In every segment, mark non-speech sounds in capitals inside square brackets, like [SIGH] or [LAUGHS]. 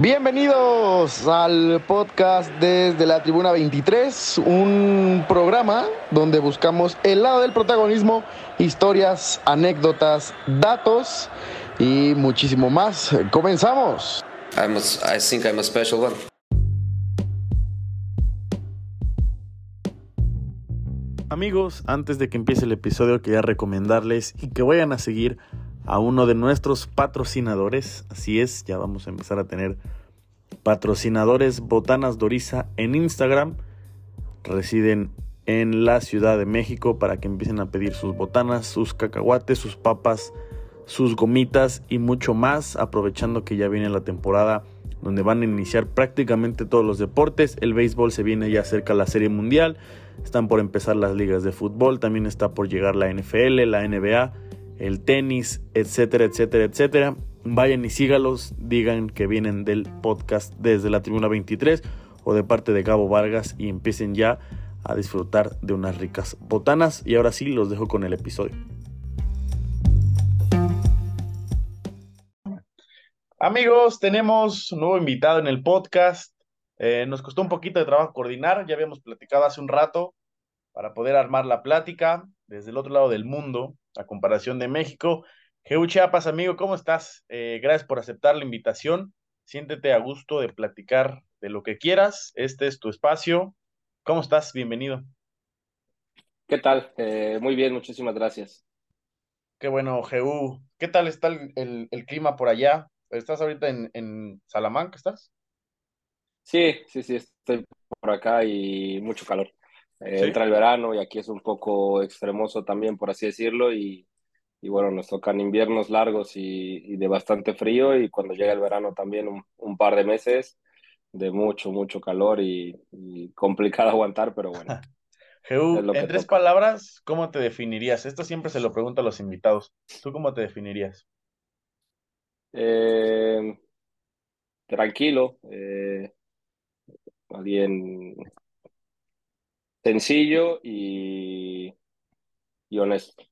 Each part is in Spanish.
Bienvenidos al podcast desde la Tribuna 23, un programa donde buscamos el lado del protagonismo, historias, anécdotas, datos y muchísimo más. Comenzamos. I'm a, I think I'm a special one. Amigos, antes de que empiece el episodio quería recomendarles y que vayan a seguir a uno de nuestros patrocinadores. Así es, ya vamos a empezar a tener patrocinadores Botanas Doriza en Instagram. Residen en la Ciudad de México para que empiecen a pedir sus botanas, sus cacahuates, sus papas, sus gomitas y mucho más, aprovechando que ya viene la temporada donde van a iniciar prácticamente todos los deportes. El béisbol se viene ya cerca la Serie Mundial, están por empezar las ligas de fútbol, también está por llegar la NFL, la NBA el tenis, etcétera, etcétera, etcétera. Vayan y sígalos, digan que vienen del podcast desde la Tribuna 23 o de parte de Gabo Vargas y empiecen ya a disfrutar de unas ricas botanas. Y ahora sí, los dejo con el episodio. Amigos, tenemos un nuevo invitado en el podcast. Eh, nos costó un poquito de trabajo coordinar, ya habíamos platicado hace un rato para poder armar la plática desde el otro lado del mundo a comparación de México. Geu Chiapas, amigo, ¿cómo estás? Eh, gracias por aceptar la invitación. Siéntete a gusto de platicar de lo que quieras. Este es tu espacio. ¿Cómo estás? Bienvenido. ¿Qué tal? Eh, muy bien, muchísimas gracias. Qué bueno, Geu. ¿Qué tal está el, clima por allá? ¿Estás ahorita en, en Salamanca? ¿Estás? Sí, sí, sí, estoy por acá y mucho calor. Eh, entra el verano y aquí es un poco extremoso también, por así decirlo, y, y bueno, nos tocan inviernos largos y, de bastante frío y cuando llega el verano también un, un par de meses de mucho, mucho calor y, complicado [LAUGHS] aguantar, pero bueno. [LAUGHS] en tres palabras, ¿cómo te definirías? Esto siempre se lo pregunto a los invitados. ¿Tú cómo te definirías? Eh, tranquilo, eh, alguien sencillo y, y honesto.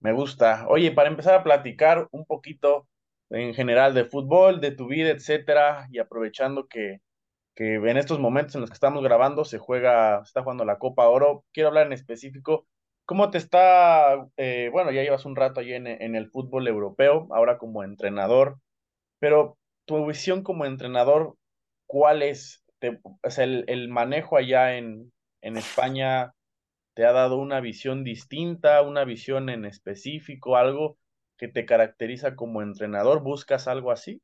Me gusta. Oye, para empezar a platicar un poquito en general de fútbol, de tu vida, etcétera, y aprovechando que, que en estos momentos en los que estamos grabando se juega, se está jugando la Copa Oro, quiero hablar en específico, ¿cómo te está, eh, bueno, ya llevas un rato allí en, en, el fútbol europeo, ahora como entrenador, pero tu visión como entrenador, ¿cuál es? El, el, manejo allá en, en España te ha dado una visión distinta, una visión en específico, algo que te caracteriza como entrenador? ¿Buscas algo así?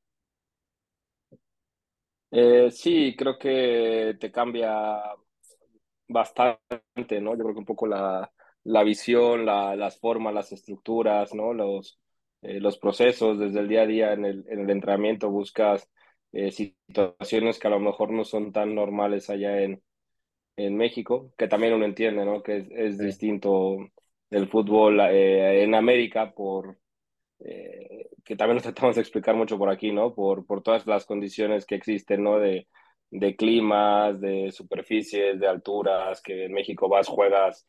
Eh, sí, creo que te cambia bastante, ¿no? Yo creo que un poco la, la visión, la, las formas, las estructuras, ¿no? Los, eh, los procesos desde el día a día en el, en el entrenamiento buscas eh, situaciones que a lo mejor no son tan normales allá en, en México, que también uno entiende, ¿no? Que es, distinto el fútbol eh, en América por, eh, que también nos [LAUGHS] tratamos de explicar mucho por aquí, ¿no? Por, por todas las condiciones que existen, ¿no? De, de climas, de superficies, de alturas, que en México vas, juegas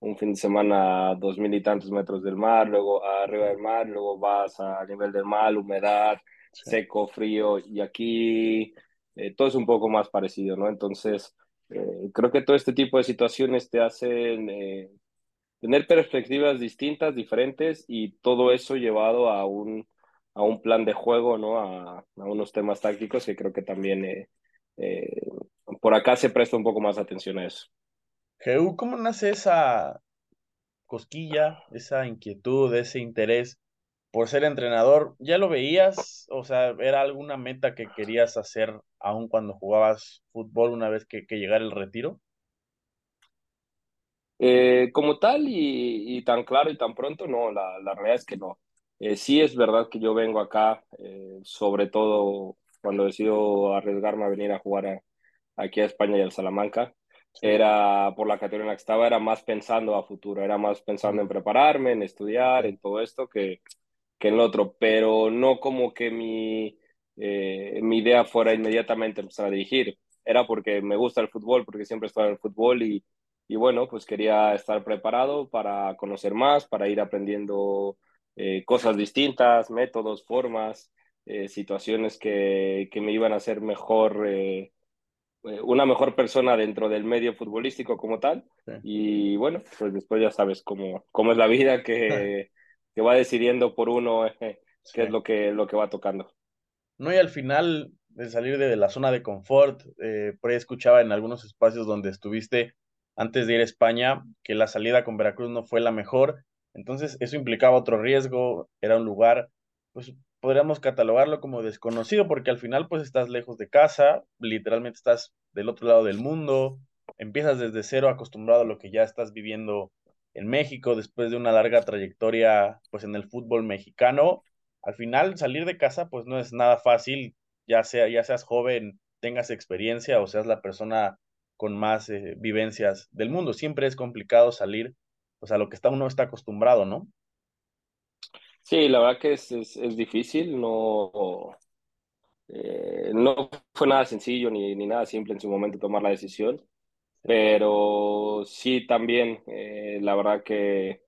un fin de semana a dos mil y tantos metros del mar, luego arriba del mar, luego vas a nivel del mar, humedad, seco, frío, y aquí eh, todo es un poco más parecido, ¿no? Entonces, eh, creo que todo este tipo de situaciones te hacen eh, tener perspectivas distintas, diferentes y todo eso llevado a un, a un plan de juego, ¿no? A, a unos temas tácticos que creo que también eh, por acá se presta un poco más atención a eso. Jeú, ¿cómo nace esa cosquilla, esa inquietud, ese interés por ser entrenador, ¿ya lo veías? O sea, ¿era alguna meta que querías hacer aún cuando jugabas fútbol una vez que, que llegara el retiro? Eh, como tal y, tan claro y tan pronto, no, la, la realidad es que no. Eh, sí es verdad que yo vengo acá, eh, sobre todo cuando decido arriesgarme a venir a jugar aquí a España y al Salamanca, era por la categoría en la que estaba, era más pensando a futuro, era más pensando en prepararme, en estudiar, en todo esto, que, que en lo otro, pero no como que mi, eh, mi idea fuera inmediatamente empezar a dirigir. Era porque me gusta el fútbol, porque siempre he estado en el fútbol y, y bueno, pues quería estar preparado para conocer más, para ir aprendiendo eh, cosas distintas, métodos, formas. eh, situaciones que, que, me iban a hacer mejor, eh, una mejor persona dentro del medio futbolístico como tal. Sí. Y bueno, pues después ya sabes cómo, cómo es la vida que, [LAUGHS] que va decidiendo por uno qué sí. es lo que, lo que va tocando. No, y al final de salir de la zona de confort, eh, escuchaba en algunos espacios donde estuviste antes de ir a España que la salida con Veracruz no fue la mejor, entonces eso implicaba otro riesgo, era un lugar, pues podríamos catalogarlo como desconocido porque al final pues estás lejos de casa, literalmente estás del otro lado del mundo, empiezas desde cero acostumbrado a lo que ya estás viviendo en México después de una larga trayectoria pues en el fútbol mexicano. Al final salir de casa pues no es nada fácil, ya, sea, ya seas joven, tengas experiencia o seas la persona con más eh, vivencias del mundo. Siempre es complicado salir pues, a lo que está, uno está acostumbrado, ¿no? Sí, la verdad que es, es, es difícil, no, eh, no fue nada sencillo ni, ni, nada simple en su momento tomar la decisión, pero sí también, eh, la verdad que,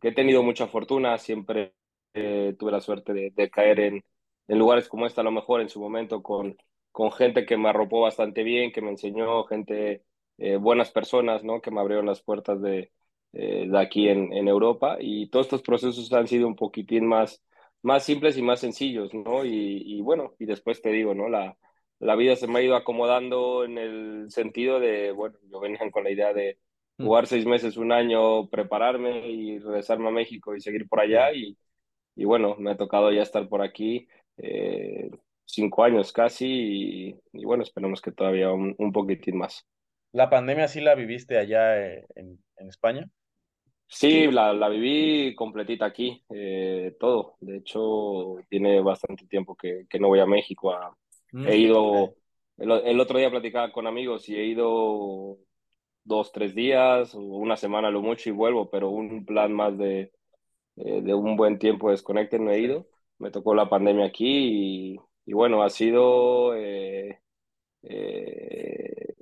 que, he tenido mucha fortuna, siempre eh, tuve la suerte de, de caer en, en lugares como esta, a lo mejor en su momento, con, con gente que me arropó bastante bien, que me enseñó, gente, eh, buenas personas, ¿no? Que me abrieron las puertas de, eh, de aquí en, en, Europa. Y todos estos procesos han sido un poquitín más, más simples y más sencillos, ¿no? Y, y bueno, y después te digo, ¿no? La, la vida se me ha ido acomodando en el sentido de, bueno, yo venía con la idea de jugar seis meses, un año, prepararme y regresarme a México y seguir por allá. Y, y bueno, me ha tocado ya estar por aquí eh, cinco años casi y, y, bueno, esperemos que todavía un, un, poquitín más. ¿La pandemia sí la viviste allá eh, en, en España? Sí, la, la, viví completita aquí, eh, todo. De hecho, tiene bastante tiempo que, que no voy a México. A, mm, he ido, el, el, otro día platicaba con amigos y he ido dos, tres días, una semana lo mucho y vuelvo, pero un plan más de, eh, de un buen tiempo desconecte no he ido me tocó la pandemia aquí y, y bueno, ha sido eh, eh,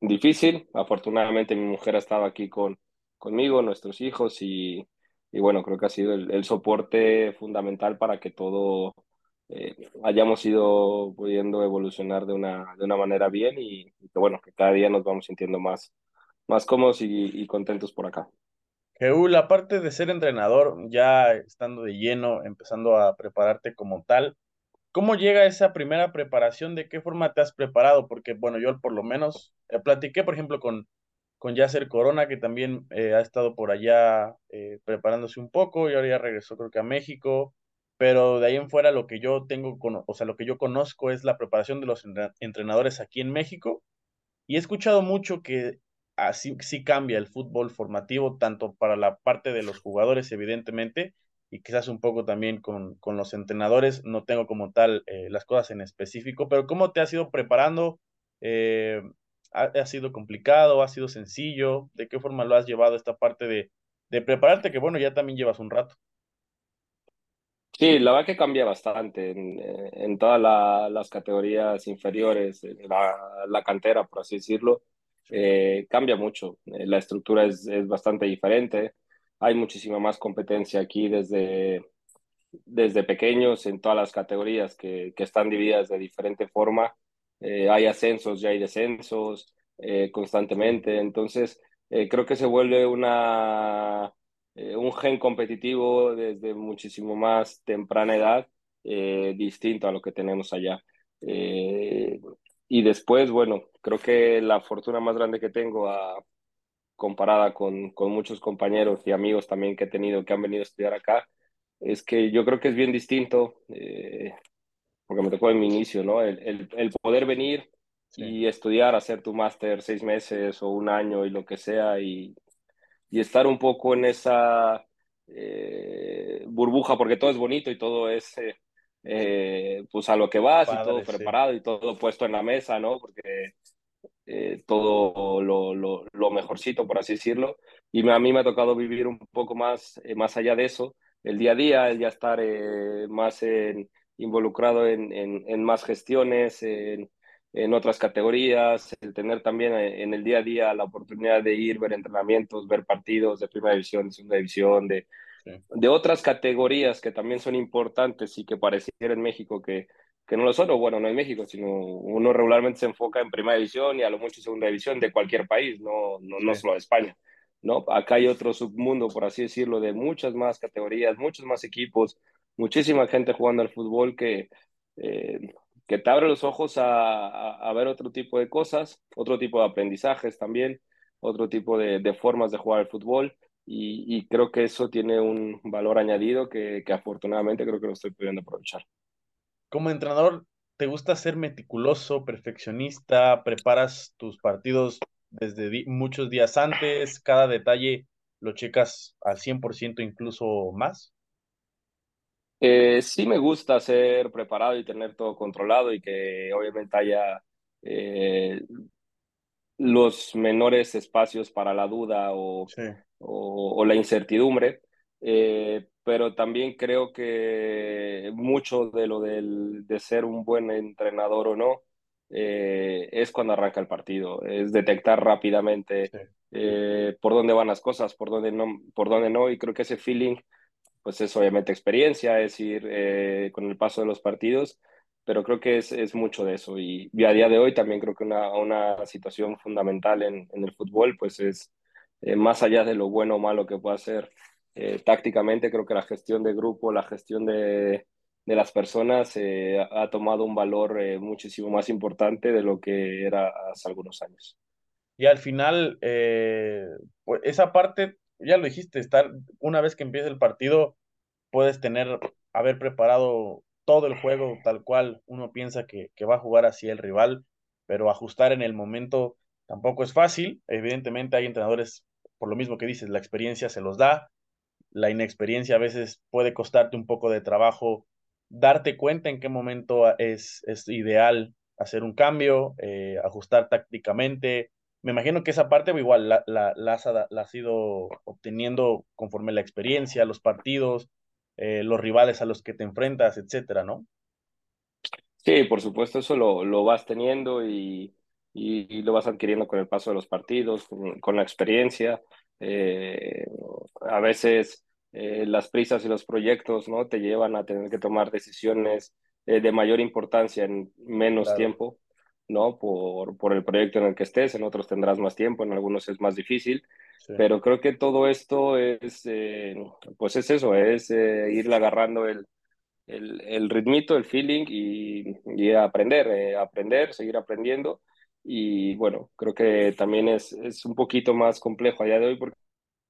difícil. Afortunadamente mi mujer ha estado aquí con, conmigo, nuestros hijos y, y bueno, creo que ha sido el, soporte fundamental para que todo hayamos ido pudiendo evolucionar de una, de una manera bien y, bueno, que cada día nos vamos sintiendo más, más cómodos y, y contentos por acá. Jeúl, aparte de ser entrenador, ya estando de lleno, empezando a prepararte como tal, ¿cómo llega esa primera preparación? ¿De qué forma te has preparado? Porque, bueno, yo por lo menos eh, platiqué, por ejemplo, con, con Yasser Corona, que también eh, ha estado por allá eh, preparándose un poco y ahora ya regresó creo que a México, pero de ahí en fuera lo que yo tengo, con, o sea, lo que yo conozco es la preparación de los entrenadores aquí en México y he escuchado mucho que así sí cambia el fútbol formativo, tanto para la parte de los jugadores, evidentemente, y quizás un poco también con, con los entrenadores. No tengo como tal eh, las cosas en específico, pero ¿cómo te has ido preparando? Eh, ¿ha, ¿ha, sido complicado? ¿Ha sido sencillo? ¿De qué forma lo has llevado esta parte de, de prepararte? Que bueno, ya también llevas un rato. Sí, la verdad que cambia bastante en, en todas la, las categorías inferiores, la, la cantera, por así decirlo eh, cambia mucho. Eh, la estructura es, es, bastante diferente. Hay muchísima más competencia aquí desde, desde pequeños en todas las categorías que, que están divididas de diferente forma. Eh, hay ascensos, ya hay descensos eh, constantemente. Entonces, eh, creo que se vuelve una, un gen competitivo desde muchísimo más temprana edad, distinto a lo que tenemos allá. Y después, bueno, creo que la fortuna más grande que tengo a, comparada con, con, muchos compañeros y amigos también que he tenido que han venido a estudiar acá, es que yo creo que es bien distinto, eh, porque me tocó en mi inicio, ¿no? El, el, el poder venir sí. y estudiar, hacer tu máster seis meses o un año y lo que sea, y, y estar un poco en esa eh, burbuja, porque todo es bonito y todo es... Eh, eh, pues a lo que vas Padre, y todo preparado sí. y todo puesto en la mesa, ¿no? Porque eh, todo lo, lo, lo, mejorcito, por así decirlo. Y a mí me ha tocado vivir un poco más, eh, más allá de eso, el día a día, el ya estar eh, más en, involucrado en, en, en, más gestiones, en, en otras categorías, el tener también en el día a día la oportunidad de ir, ver entrenamientos, ver partidos de primera división, de segunda división, de, de otras categorías que también son importantes y que pareciera en México que, que no lo son, o bueno, no en México, sino uno regularmente se enfoca en primera división y a lo mucho segunda división de cualquier país, no, no, no solo de España. ¿no? Acá hay otro submundo, por así decirlo, de muchas más categorías, muchos más equipos, muchísima gente jugando al fútbol que, eh, que te abre los ojos a, a, ver otro tipo de cosas, otro tipo de aprendizajes también, otro tipo de, de formas de jugar al fútbol. Y, y, creo que eso tiene un valor añadido que, que afortunadamente creo que lo estoy pudiendo aprovechar. Como entrenador, ¿te gusta ser meticuloso, perfeccionista? ¿Preparas tus partidos desde muchos días antes, cada detalle lo checas al 100% incluso más? Eh, sí me gusta ser preparado y tener todo controlado y que obviamente haya eh, los menores espacios para la duda o, sí. O, o la incertidumbre, eh, pero también creo que mucho de lo del, de ser un buen entrenador o no eh, es cuando arranca el partido, es detectar rápidamente sí. eh, por dónde van las cosas, por dónde no, por dónde no, y creo que ese feeling, pues es obviamente experiencia, es ir eh, con el paso de los partidos, pero creo que es, es mucho de eso, y, y, a día de hoy también creo que una, una situación fundamental en, en el fútbol, pues es eh, más allá de lo bueno o malo que pueda ser eh, tácticamente, creo que la gestión de grupo, la gestión de de las personas eh, ha tomado un valor eh, muchísimo más importante de lo que era hace algunos años. Y al final, pues esa parte, ya lo dijiste, estar una vez que empieza el partido, puedes tener, haber preparado todo el juego tal cual uno piensa que, que va a jugar así el rival, pero ajustar en el momento tampoco es fácil. Evidentemente hay entrenadores, por lo mismo que dices, la experiencia se los da, la inexperiencia a veces puede costarte un poco de trabajo darte cuenta en qué momento es, es ideal hacer un cambio, eh, ajustar tácticamente. Me imagino que esa parte igual la, la, la, has, la ido obteniendo conforme la experiencia, los partidos, eh, los rivales a los que te enfrentas, etcétera, ¿no? Sí, por supuesto, eso lo, lo vas teniendo y, y, y, lo vas adquiriendo con el paso de los partidos, con, con la experiencia. Eh, a veces eh, las prisas y los proyectos ¿no? te llevan a tener que tomar decisiones eh, de mayor importancia en menos claro. tiempo, ¿no? Por, por el proyecto en el que estés, en otros tendrás más tiempo, en algunos es más difícil, sí. pero creo que todo esto es, eh, pues es eso, es eh, irle agarrando el, el, el, ritmito, el feeling y, y aprender, eh, aprender, seguir aprendiendo. Y bueno, creo que también es, es un poquito más complejo a día de hoy porque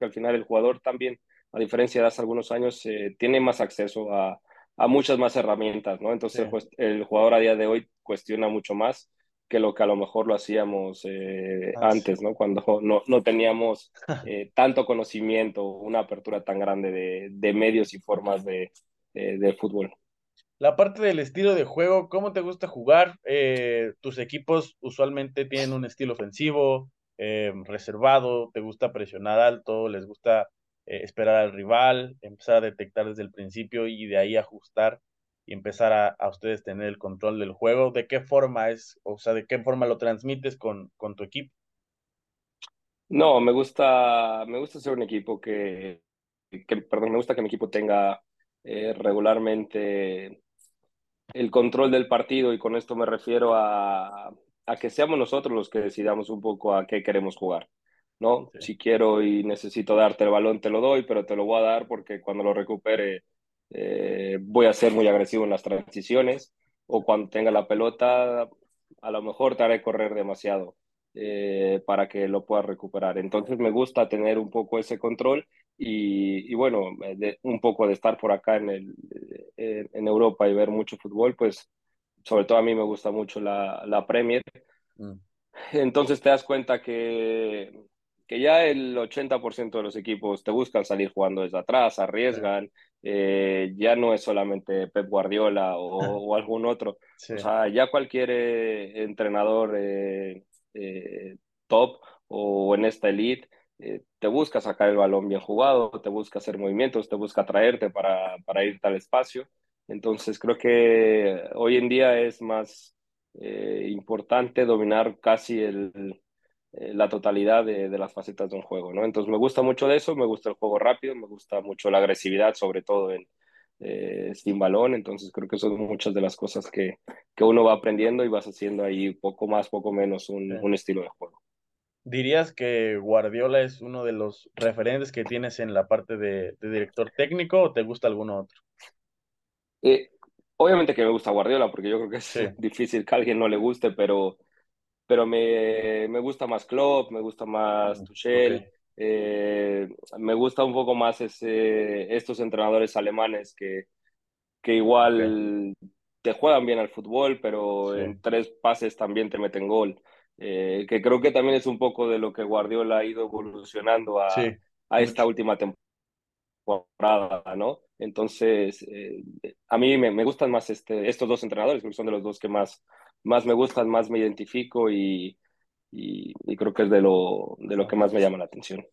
al final el jugador también a diferencia de hace algunos años, eh, tiene más acceso a, a, muchas más herramientas, ¿no? Entonces, sí. pues, el jugador a día de hoy cuestiona mucho más que lo que a lo mejor lo hacíamos eh, ah, antes, sí. ¿no? Cuando no, no teníamos [LAUGHS] eh, tanto conocimiento, una apertura tan grande de, de medios y formas de, eh, de, fútbol. La parte del estilo de juego, ¿cómo te gusta jugar? Eh, ¿Tus equipos usualmente tienen un estilo ofensivo, reservado? ¿Te gusta presionar alto? ¿Les gusta eh, esperar al rival, empezar a detectar desde el principio y de ahí ajustar y empezar a, a, ustedes tener el control del juego. ¿De qué forma es, o sea, de qué forma lo transmites con, con tu equipo? No, me gusta, me gusta ser un equipo que, que perdón, me gusta que mi equipo tenga eh, regularmente el control del partido y con esto me refiero a, a que seamos nosotros los que decidamos un poco a qué queremos jugar. ¿no? Sí. Si quiero y necesito darte el balón, te lo doy, pero te lo voy a dar porque cuando lo recupere eh, voy a ser muy agresivo en las transiciones o cuando tenga la pelota, a lo mejor te haré correr demasiado eh, para que lo puedas recuperar. Entonces me gusta tener un poco ese control y, y bueno, de, un poco de estar por acá en, el, en Europa y ver mucho fútbol, pues sobre todo a mí me gusta mucho la, la Premier. Mm. Entonces te das cuenta que que ya el 80% de los equipos te buscan salir jugando desde atrás, arriesgan, eh, ya no es solamente Pep Guardiola o, o algún otro, [LAUGHS] sí. o sea, ya cualquier eh, entrenador eh, eh, top o en esta elite eh, te busca sacar el balón bien jugado, te busca hacer movimientos, te busca traerte para, para irte al espacio. Entonces creo que hoy en día es más importante dominar casi el, la totalidad de, de, las facetas de un juego, ¿no? Entonces me gusta mucho de eso, me gusta el juego rápido, me gusta mucho la agresividad, sobre todo en, eh, sin balón, entonces creo que son muchas de las cosas que, que, uno va aprendiendo y vas haciendo ahí poco más, poco menos un, un estilo de juego. ¿Dirías que Guardiola es uno de los referentes que tienes en la parte de, de director técnico o te gusta alguno otro? Eh, obviamente que me gusta Guardiola, porque yo creo que es sí. [LAUGHS] difícil que a alguien no le guste, pero, pero me, me gusta más Klopp, me gusta más Tuchel, okay. eh, me gusta un poco más ese, estos entrenadores alemanes que, que igual okay. te juegan bien al fútbol, pero sí. en tres pases también te meten gol. Eh, que creo que también es un poco de lo que Guardiola ha ido evolucionando a, sí, a esta última temporada, ¿no? Entonces, eh, a mí me, me, gustan más este, estos dos entrenadores, porque son de los dos que más, más me gustan, más me identifico y, y, y creo que es de lo, de lo que más me llama la atención.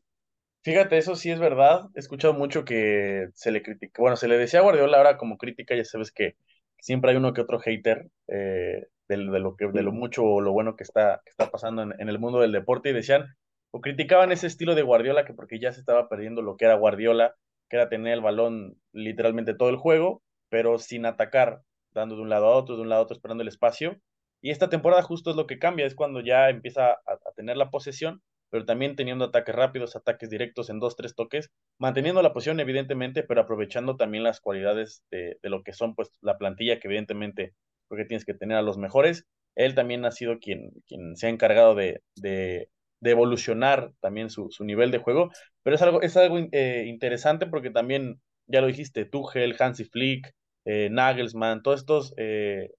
Fíjate, eso sí es verdad. He escuchado mucho que se le critica, bueno, se le decía a Guardiola ahora como crítica, ya sabes que siempre hay uno que otro hater eh, de, de, lo que, de lo mucho o lo bueno que está, que está pasando en, en, el mundo del deporte y decían, o criticaban ese estilo de Guardiola que porque ya se estaba perdiendo lo que era Guardiola, que era tener el balón literalmente todo el juego, pero sin atacar, dando de un lado a otro, de un lado a otro, esperando el espacio. Y esta temporada justo es lo que cambia, es cuando ya empieza a, a tener la posesión, pero también teniendo ataques rápidos, ataques directos en dos, tres toques, manteniendo la posición evidentemente, pero aprovechando también las cualidades de, de lo que son pues la plantilla, que evidentemente porque tienes que tener a los mejores. Él también ha sido quien, quien se ha encargado de, de, evolucionar también su, su, nivel de juego, pero es algo, es algo eh, interesante porque también, ya lo dijiste, Tuchel, Hansi Flick, eh, Nagelsmann, todos estos eh,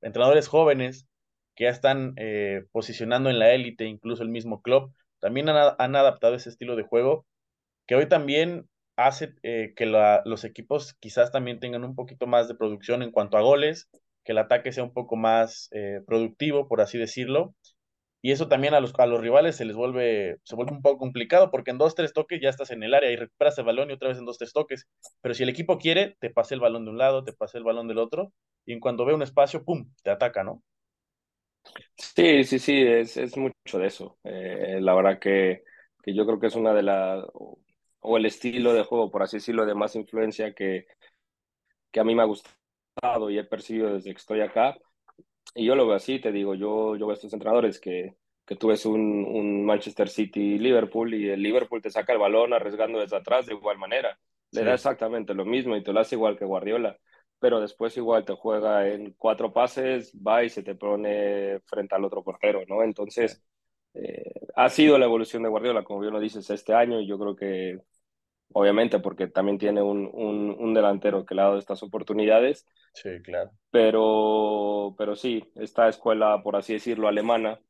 entrenadores jóvenes que ya están eh, posicionando en la élite, incluso el mismo club, también han, han, adaptado ese estilo de juego que hoy también hace que los equipos quizás también tengan un poquito más de producción en cuanto a goles, que el ataque sea un poco más eh, productivo, por así decirlo, y eso también a los, a los rivales se les vuelve, se vuelve un poco complicado, porque en dos, tres toques ya estás en el área y recuperas el balón y otra vez en dos, tres toques. Pero si el equipo quiere, te pase el balón de un lado, te pase el balón del otro, y en cuando ve un espacio, ¡pum!, te ataca, ¿no? Sí, sí, sí, es, es mucho de eso. Eh, la verdad que, que, yo creo que es una de las, o, o, el estilo de juego, por así decirlo, de más influencia que, que a mí me ha gustado y he percibido desde que estoy acá, y yo lo veo así, te digo, yo, yo veo a estos entrenadores que, que tú ves un, un Manchester City-Liverpool y el Liverpool te saca el balón arriesgando desde atrás de igual manera. Le sí. da exactamente lo mismo y te lo hace igual que Guardiola, pero después igual te juega en cuatro pases, va y se te pone frente al otro portero, ¿no? Entonces, eh, ha sido la evolución de Guardiola, como bien lo dices, este año y yo creo que obviamente porque también tiene un, un, un, delantero que le ha dado estas oportunidades. Sí, claro. Pero, pero sí, esta escuela, por así decirlo, alemana,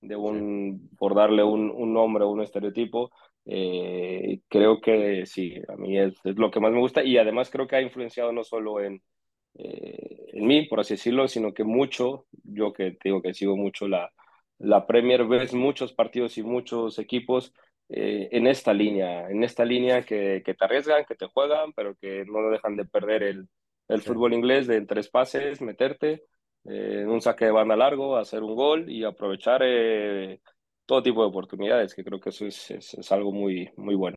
de un, sí. por darle un, un nombre o un estereotipo, eh, creo que sí, a mí es, es, lo que más me gusta y además creo que ha influenciado no solo en, eh, en mí, por así decirlo, sino que mucho, yo que te digo que sigo mucho la, la Premier, ves muchos partidos y muchos equipos eh, en esta línea, en esta línea que, que, te arriesgan, que te juegan, pero que no dejan de perder el, el sí. fútbol inglés de en tres pases, meterte eh, en un saque de banda largo, hacer un gol y aprovechar eh, todo tipo de oportunidades, que creo que eso es, es, es, algo muy, muy bueno.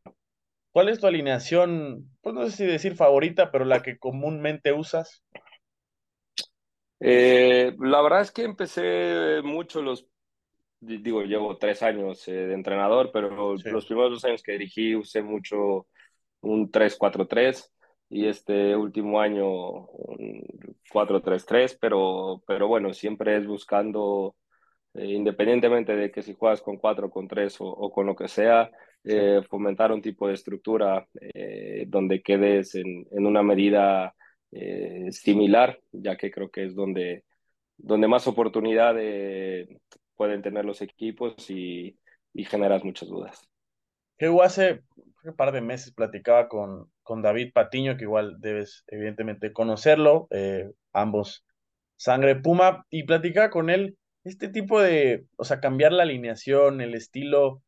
¿Cuál es tu alineación, pues no sé si decir favorita, pero la que comúnmente usas? La verdad es que empecé mucho los digo, llevo tres años eh, de entrenador, pero sí. los primeros dos años que dirigí usé mucho un 3-4-3 y este último año un 4-3-3, pero, pero bueno, siempre es buscando, eh, independientemente de que si juegas con 4, con 3 o, o con lo que sea, sí. eh, fomentar un tipo de estructura eh, donde quedes en, en una medida eh, similar, ya que creo que es donde, donde más oportunidad de, pueden tener los equipos y, y generas muchas dudas. Yo hace un par de meses platicaba con, con David Patiño, que igual debes evidentemente conocerlo, eh, ambos sangre puma, y platicaba con él este tipo de, o sea, cambiar la alineación, el estilo,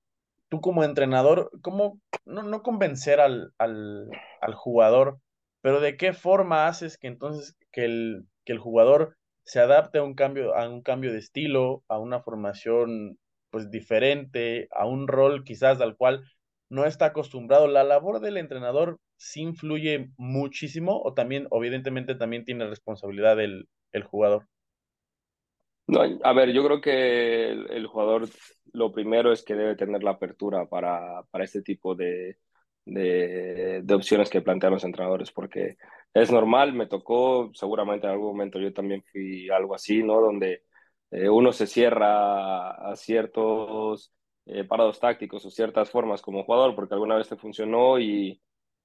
tú como entrenador, ¿cómo no, no convencer al, al, al, jugador, pero de qué forma haces que entonces que el, que el jugador se adapte a un cambio, a un cambio de estilo, a una formación pues diferente, a un rol quizás al cual no está acostumbrado. La labor del entrenador sí influye muchísimo o también, evidentemente, también tiene responsabilidad el, el jugador. No, a ver, yo creo que el, jugador lo primero es que debe tener la apertura para, para este tipo de, de, de, opciones que plantean los entrenadores, porque es normal, me tocó, seguramente en algún momento yo también fui algo así, ¿no? Donde eh, uno se cierra a ciertos eh, parados tácticos o ciertas formas como jugador porque alguna vez te funcionó y,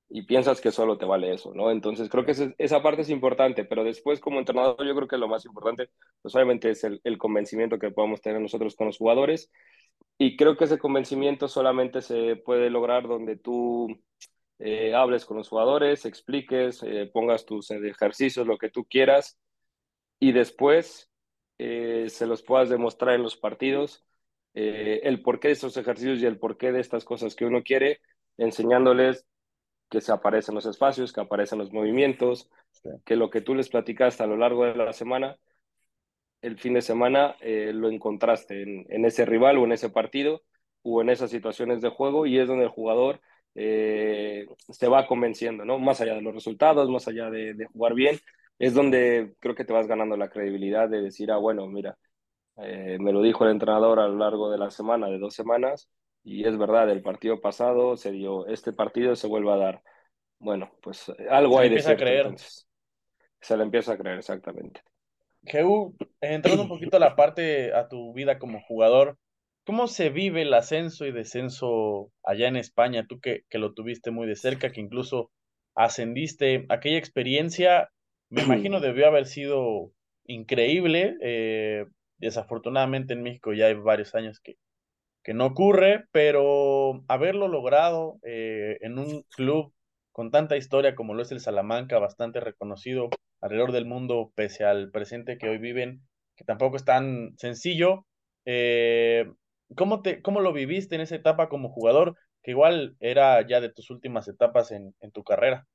y piensas que solo te vale eso, ¿no? Entonces creo que esa, parte es importante, pero después como entrenador yo creo que lo más importante, pues obviamente es el, el convencimiento que podamos tener nosotros con los jugadores y creo que ese convencimiento solamente se puede lograr donde tú eh, hables con los jugadores, expliques, eh, pongas tus ejercicios, lo que tú quieras, y después eh, se los puedas demostrar en los partidos, el porqué de estos ejercicios y el porqué de estas cosas que uno quiere, enseñándoles que se aparecen los espacios, que aparecen los movimientos, que lo que tú les platicaste a lo largo de la semana, el fin de semana lo encontraste en, en, ese rival o en ese partido o en esas situaciones de juego y es donde el jugador se va convenciendo, ¿no? Más allá de los resultados, más allá de, de jugar bien, es donde creo que te vas ganando la credibilidad de decir, ah, bueno, mira, eh, me lo dijo el entrenador a lo largo de la semana, de dos semanas, y es verdad, el partido pasado se dio, este partido se vuelve a dar. Bueno, pues eh, algo hay de cierto. A creer. Entonces, se le empieza a creer, exactamente. Geu, entrando un poquito a la parte, a tu vida como jugador, ¿cómo se vive el ascenso y descenso allá en España? Tú que, que lo tuviste muy de cerca, que incluso ascendiste, aquella experiencia me imagino debió haber sido increíble. Eh, desafortunadamente en México ya hay varios años que, que no ocurre, pero haberlo logrado eh, en un club con tanta historia como lo es el Salamanca, bastante reconocido alrededor del mundo, pese al presente que hoy viven, que tampoco es tan sencillo. Eh, ¿cómo, te, ¿Cómo lo viviste en esa etapa como jugador, que igual era ya de tus últimas etapas en, en tu carrera?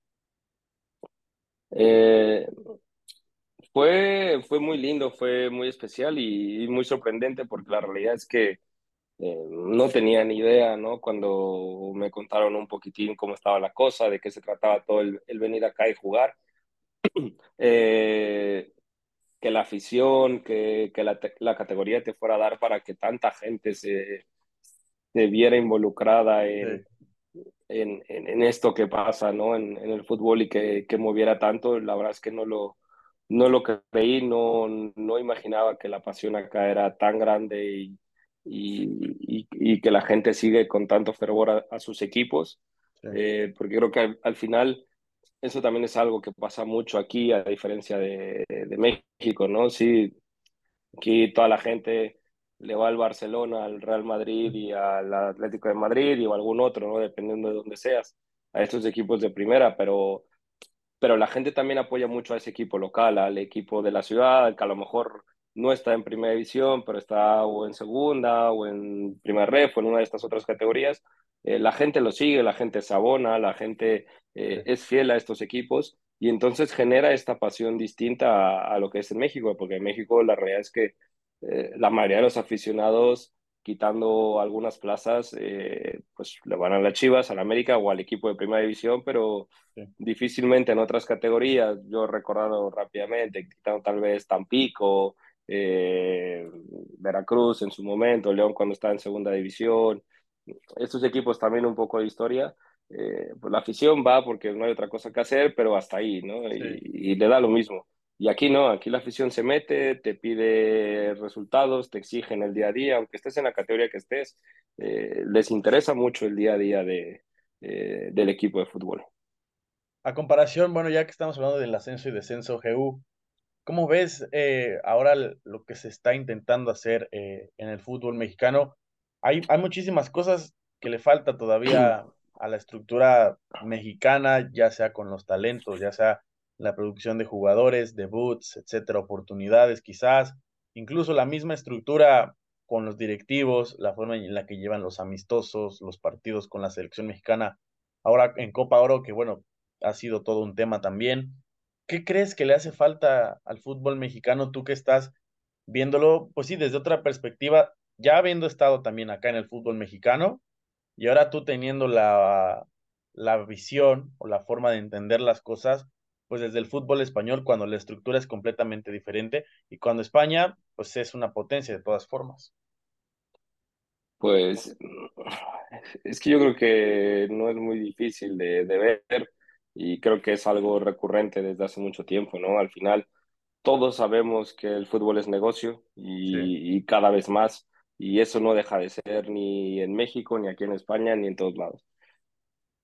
Eh, fue, fue muy lindo, fue muy especial y, muy sorprendente porque la realidad es que eh, no tenía ni idea, ¿no? Cuando me contaron un poquitín cómo estaba la cosa, de qué se trataba todo el, venir acá y jugar, [CLEARS THROAT] eh, que la afición, que, que la, la, categoría te fuera a dar para que tanta gente se, se viera involucrada en, en, en, esto que pasa ¿no? en, en el fútbol y que, que, moviera tanto, la verdad es que no lo, no lo creí, no, no imaginaba que la pasión acá era tan grande y, y, y, que la gente sigue con tanto fervor a, sus equipos, eh, porque creo que al, final eso también es algo que pasa mucho aquí, a diferencia de, México, ¿no? Sí, aquí toda la gente le va al Barcelona, al Real Madrid y al Atlético de Madrid o algún otro, ¿no? dependiendo de dónde seas, a estos equipos de primera, pero, pero la gente también apoya mucho a ese equipo local, al equipo de la ciudad, que a lo mejor no está en primera división, pero está o en segunda o en primer ref o en una de estas otras categorías. Eh, la gente lo sigue, la gente se abona, la gente eh, es fiel a estos equipos y entonces genera esta pasión distinta a, a, lo que es en México, porque en México la realidad es que eh, la mayoría de los aficionados, quitando algunas plazas, pues le van a las Chivas, al América o al equipo de primera división, pero difícilmente en otras categorías. Yo he recordado rápidamente, quitando tal vez Tampico, eh, Veracruz en su momento, León cuando estaba en segunda división. Estos equipos también un poco de historia. pues la afición va porque no hay otra cosa que hacer, pero hasta ahí, ¿no? y le da lo mismo. Y aquí no, aquí la afición se mete, te pide resultados, te exige en el día a día, aunque estés en la categoría que estés, eh, les interesa mucho el día a día de, eh, del equipo de fútbol. A comparación, bueno, ya que estamos hablando del ascenso y descenso, GU, ¿cómo ves eh, ahora lo que se está intentando hacer en el fútbol mexicano? Hay, hay muchísimas cosas que le falta [CLEARS THROAT] todavía a la estructura mexicana, ya sea con los talentos, ya sea la producción de jugadores, debuts, etcétera, oportunidades quizás, incluso la misma estructura con los directivos, la forma en la que llevan los amistosos, los partidos con la selección mexicana, ahora en Copa Oro, que bueno, ha sido todo un tema también. ¿Qué crees que le hace falta al fútbol mexicano tú que estás viéndolo, pues sí, desde otra perspectiva, ya habiendo estado también acá en el fútbol mexicano, y ahora tú teniendo la, la visión o la forma de entender las cosas, pues desde el fútbol español, cuando la estructura es completamente diferente, y cuando España, pues es una potencia de todas formas. Pues es que yo creo que no es muy difícil de, de ver y creo que es algo recurrente desde hace mucho tiempo, ¿no? Al final todos sabemos que el fútbol es negocio Sí, y, y cada vez más, y eso no deja de ser ni en México, ni aquí en España, ni en todos lados.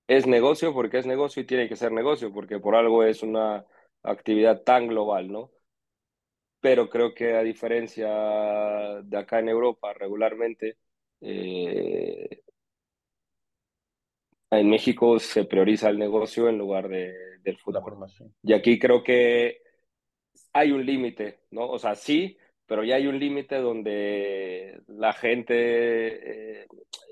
Es negocio porque es negocio y tiene que ser negocio, porque por algo es una actividad tan global, ¿no? Pero creo que a diferencia de acá en Europa, regularmente, eh, en México se prioriza el negocio en lugar de, del fútbol. Y aquí creo que hay un límite, ¿no? O sea, sí, pero ya hay un límite donde la gente, eh,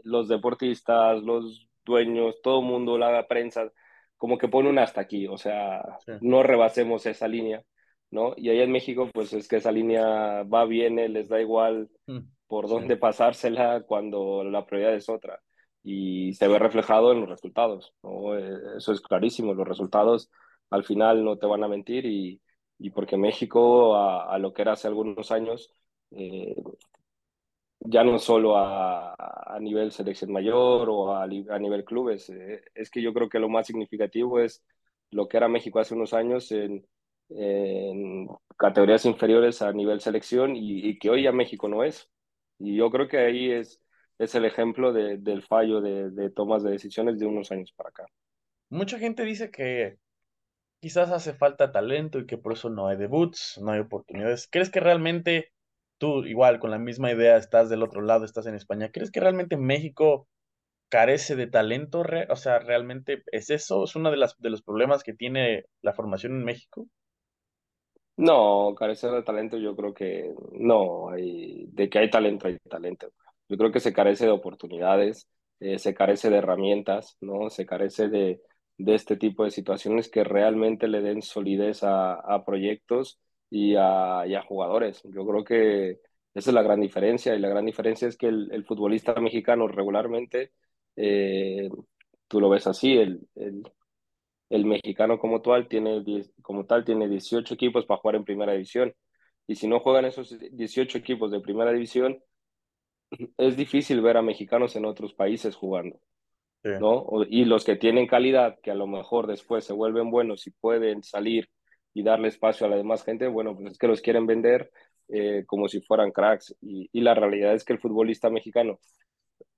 los deportistas, los dueños, todo el mundo, la prensa, como que pone un hasta aquí, o sea, Sí, no rebasemos esa línea, ¿no? Y ahí en México, pues es que esa línea va, viene, les da igual Mm, por sí. dónde pasársela cuando la prioridad es otra. Y se ve reflejado en los resultados, ¿no? Eh, Eso es clarísimo, los resultados al final no te van a mentir y, y porque México, a, a lo que era hace algunos años, eh, ya no solo a, a nivel selección mayor o a, a nivel clubes, eh, es que yo creo que lo más significativo es lo que era México hace unos años en, en categorías inferiores a nivel selección y, y que hoy ya México no es. Y yo creo que ahí es, es el ejemplo de, del fallo de, de tomas de decisiones de unos años para acá. Mucha gente dice que quizás hace falta talento y que por eso no hay debuts, no hay oportunidades. ¿Crees que realmente tú, igual, con la misma idea, estás del otro lado, estás en España, ¿crees que realmente México carece de talento? O sea, ¿realmente es eso? ¿Es uno de, las, de los problemas que tiene la formación en México? No, carecer de talento, yo creo que no, hay, de que hay talento, hay talento. Yo creo que se carece de oportunidades, eh, se carece de herramientas, ¿no? Se carece de, de este tipo de situaciones que realmente le den solidez a, a proyectos y a, y a jugadores. Yo creo que esa es la gran diferencia y la gran diferencia es que el, el futbolista mexicano regularmente, eh, tú lo ves así, el, el el mexicano como tal tiene, como tal tiene 18 equipos para jugar en primera división. Y si no juegan esos 18 equipos de primera división, es difícil ver a mexicanos en otros países jugando, Sí. ¿no? Y los que tienen calidad, que a lo mejor después se vuelven buenos y pueden salir y darle espacio a la demás gente, bueno, pues es que los quieren vender eh, como si fueran cracks. Y, y la realidad es que el futbolista mexicano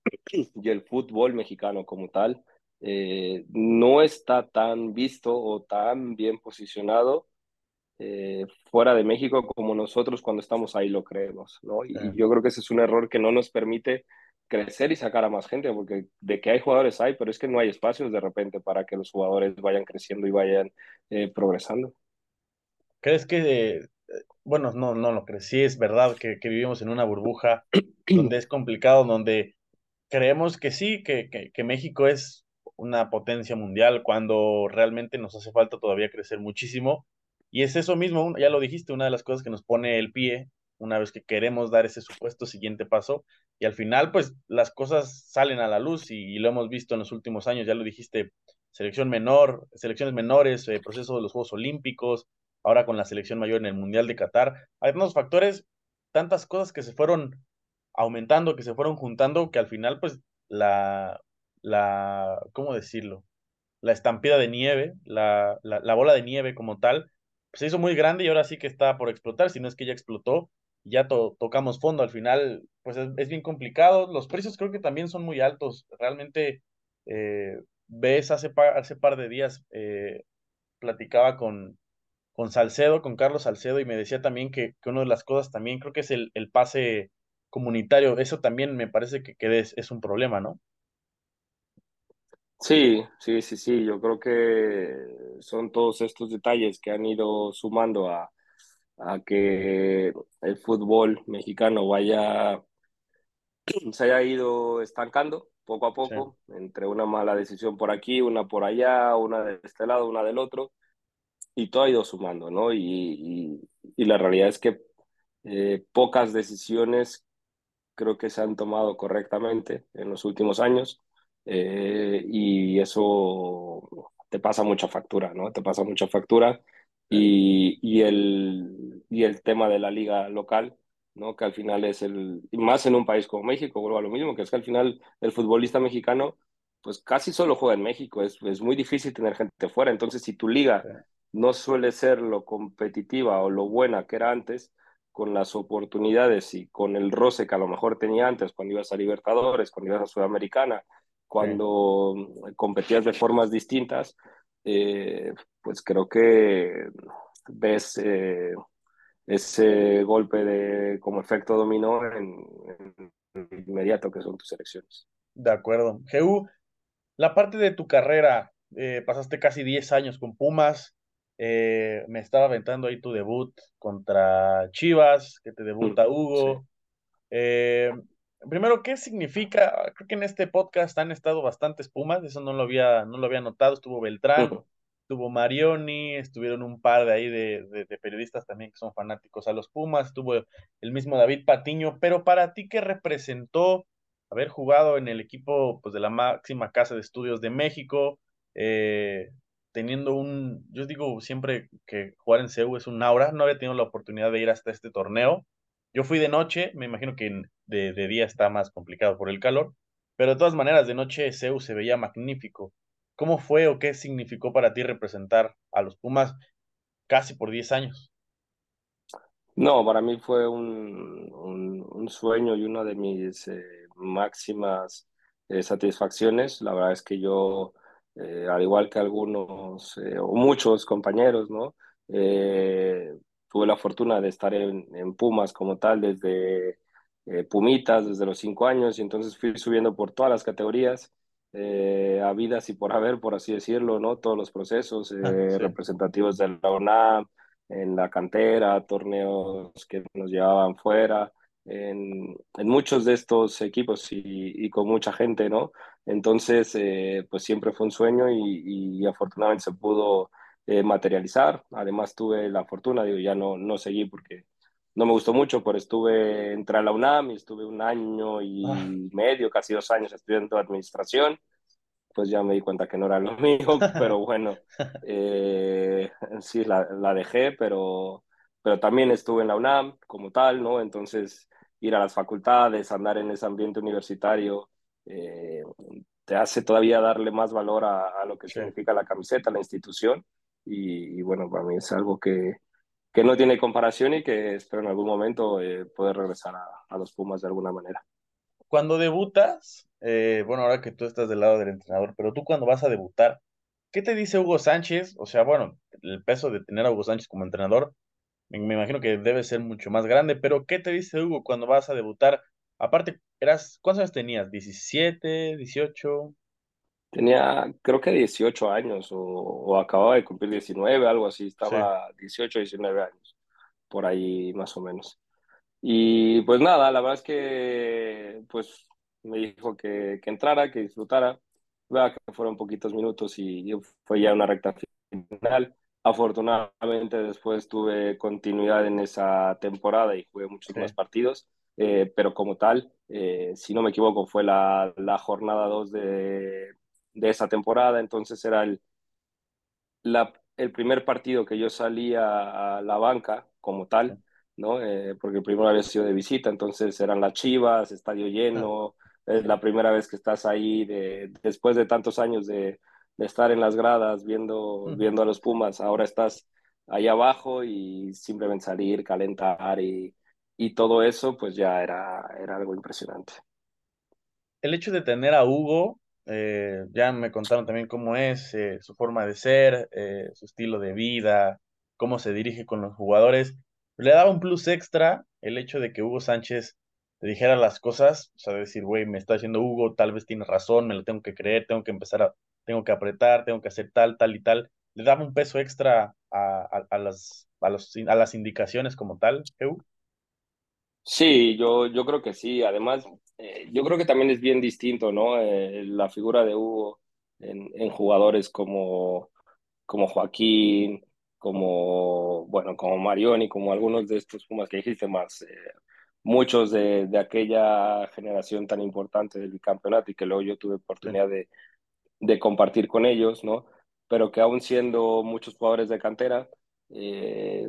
[CLEARS THROAT] y el fútbol mexicano como tal eh, no está tan visto o tan bien posicionado eh, fuera de México como nosotros cuando estamos ahí lo creemos, ¿no? Y yo creo que ese es un error que no nos permite crecer y sacar a más gente, porque de que hay jugadores hay, pero es que no hay espacios de repente para que los jugadores vayan creciendo y vayan eh, progresando. ¿Crees que, eh, bueno, no, no lo crees, sí es verdad que, que vivimos en una burbuja donde es complicado, donde creemos que sí, que, que, que México es una potencia mundial cuando realmente nos hace falta todavía crecer muchísimo. Y es eso mismo, ya lo dijiste, una de las cosas que nos pone el pie una vez que queremos dar ese supuesto siguiente paso. Y al final, pues las cosas salen a la luz y, lo hemos visto en los últimos años, ya lo dijiste, selección menor, selecciones menores, eh, proceso de los Juegos Olímpicos, ahora con la selección mayor en el Mundial de Qatar. Hay unos factores, tantas cosas que se fueron aumentando, que se fueron juntando, que al final, pues, la, la, ¿cómo decirlo? La estampida de nieve, la, la, la bola de nieve como tal, se hizo muy grande y ahora sí que está por explotar, si no es que ya explotó, ya to- tocamos fondo, al final, pues es, es bien complicado, los precios creo que también son muy altos, realmente, eh, ves, hace, pa- hace par de días, eh, platicaba con, con Salcedo, con Carlos Salcedo, y me decía también que, que una de las cosas también creo que es el, el pase comunitario. Eso también me parece que, que es, es un problema, ¿no? Sí, sí, sí, sí, yo creo que son todos estos detalles que han ido sumando a, a que el fútbol mexicano vaya [CLEARS THROAT] se haya ido estancando poco a Sí, poco, entre una mala decisión por aquí, una por allá, una de este lado, una del otro, y todo ha ido sumando, ¿no? Y, y, y la realidad es que eh, pocas decisiones creo que se han tomado correctamente en los últimos años eh, y eso te pasa mucha factura, ¿no? Te pasa mucha factura y, y, el, y el tema de la liga local, ¿no? Que al final es el, y más en un país como México, vuelvo a lo mismo, que es que al final el futbolista mexicano pues casi solo juega en México, es, es muy difícil tener gente fuera, entonces si tu liga no suele ser lo competitiva o lo buena que era antes, con las oportunidades y con el roce que a lo mejor tenía antes cuando ibas a Libertadores, cuando ibas a Sudamericana, cuando competías de formas distintas, eh, pues creo que ves eh, ese golpe de como efecto dominó en, en, inmediato que son tus elecciones. De acuerdo. Geu, la parte de tu carrera, eh, pasaste casi 10 años con Pumas, eh, me estaba aventando ahí tu debut contra Chivas, que te debuta mm, Hugo. Eh, primero, ¿qué significa? Creo que en este podcast han estado bastantes Pumas, eso no lo había, no lo había notado. Estuvo Beltrán, estuvo Marioni, estuvieron un par de ahí de, de, periodistas también que son fanáticos a los Pumas, estuvo el mismo David Patiño, pero para ti, ¿qué representó haber jugado en el equipo pues, de la máxima casa de estudios de México? Eh, teniendo un, yo digo siempre que jugar en CEU es un aura, no había tenido la oportunidad de ir hasta este torneo. Yo fui de noche, me imagino que de, día está más complicado por el calor, pero de todas maneras de noche CEU se veía magnífico. ¿Cómo fue o qué significó para ti representar a los Pumas casi por 10 años? No, para mí fue un, un, sueño y una de mis eh, máximas eh, satisfacciones. La verdad es que yo eh, al igual que algunos o muchos compañeros, ¿no? Eh, tuve la fortuna de estar en, Pumas como tal desde Pumitas, desde los cinco años, y entonces fui subiendo por todas las categorías, habidas y por haber, por así decirlo, ¿no? Todos los procesos representativos de la UNAM, en la cantera, torneos que nos llevaban fuera, en, muchos de estos equipos y, con mucha gente, ¿no? Entonces, eh, pues siempre fue un sueño y, afortunadamente se pudo eh, materializar. Además, tuve la fortuna, digo, ya no, no seguí porque no me gustó mucho, pero estuve, entré a la UNAM y estuve un año y ah. medio, casi dos años estudiando administración. Pues ya me di cuenta que no era lo [LAUGHS] mío, pero bueno, [LAUGHS] eh, sí, la, la dejé, pero pero también estuve en la UNAM como tal, ¿no? Entonces, ir a las facultades, andar en ese ambiente universitario, eh, te hace todavía darle más valor a, lo que significa la camiseta, la institución, y, bueno, para mí es algo que, que, no tiene comparación y que espero en algún momento eh, poder regresar a, los Pumas de alguna manera. Cuando debutas, eh, bueno, ahora que tú estás del lado del entrenador, pero tú cuando vas a debutar, ¿qué te dice Hugo Sánchez? O sea, bueno, el peso de tener a Hugo Sánchez como entrenador, me imagino que debe ser mucho más grande, pero ¿qué te dice Hugo cuando vas a debutar? Aparte, eras, ¿cuántos años tenías? ¿17, 18? Tenía, creo que 18 años o, acababa de cumplir 19, algo así, estaba 18, 19 años, por ahí más o menos. Y pues nada, la verdad es que pues me dijo que, que entrara, que disfrutara, que fueron poquitos minutos y fue ya una recta final. Afortunadamente después tuve continuidad en esa temporada y jugué muchos más partidos, eh, pero como tal, eh, si no me equivoco, fue la, la jornada 2 de, de, esa temporada, entonces era el, la, el primer partido que yo salía a la banca como tal, ¿no? Eh, porque el primero había sido de visita, entonces eran las Chivas, estadio lleno, es la primera vez que estás ahí de, después de tantos años de de estar en las gradas viendo, viendo a los Pumas. Ahora estás ahí abajo y simplemente salir, calentar y, y todo eso, pues ya era, era algo impresionante. El hecho de tener a Hugo, eh, ya me contaron también cómo es eh, su forma de ser, eh, su estilo de vida, cómo se dirige con los jugadores. Le daba un plus extra el hecho de que Hugo Sánchez te dijera las cosas, o sea, decir, güey, me está haciendo Hugo, tal vez tiene razón, me lo tengo que creer, tengo que empezar a tengo que apretar, tengo que hacer tal, tal y tal. ¿Le daba un peso extra a, a, las, a, a las indicaciones como tal, Eu? Sí, yo, yo creo que sí. Además, eh, yo creo que también es bien distinto, ¿no? Eh, la figura de Hugo en, en, jugadores como, como Joaquín, como, bueno, como Marioni, como algunos de estos Pumas que dijiste más, eh, muchos de, de, aquella generación tan importante del campeonato y que luego yo tuve oportunidad de, de, compartir con ellos, ¿no? Pero que aún siendo muchos jugadores de cantera, eh,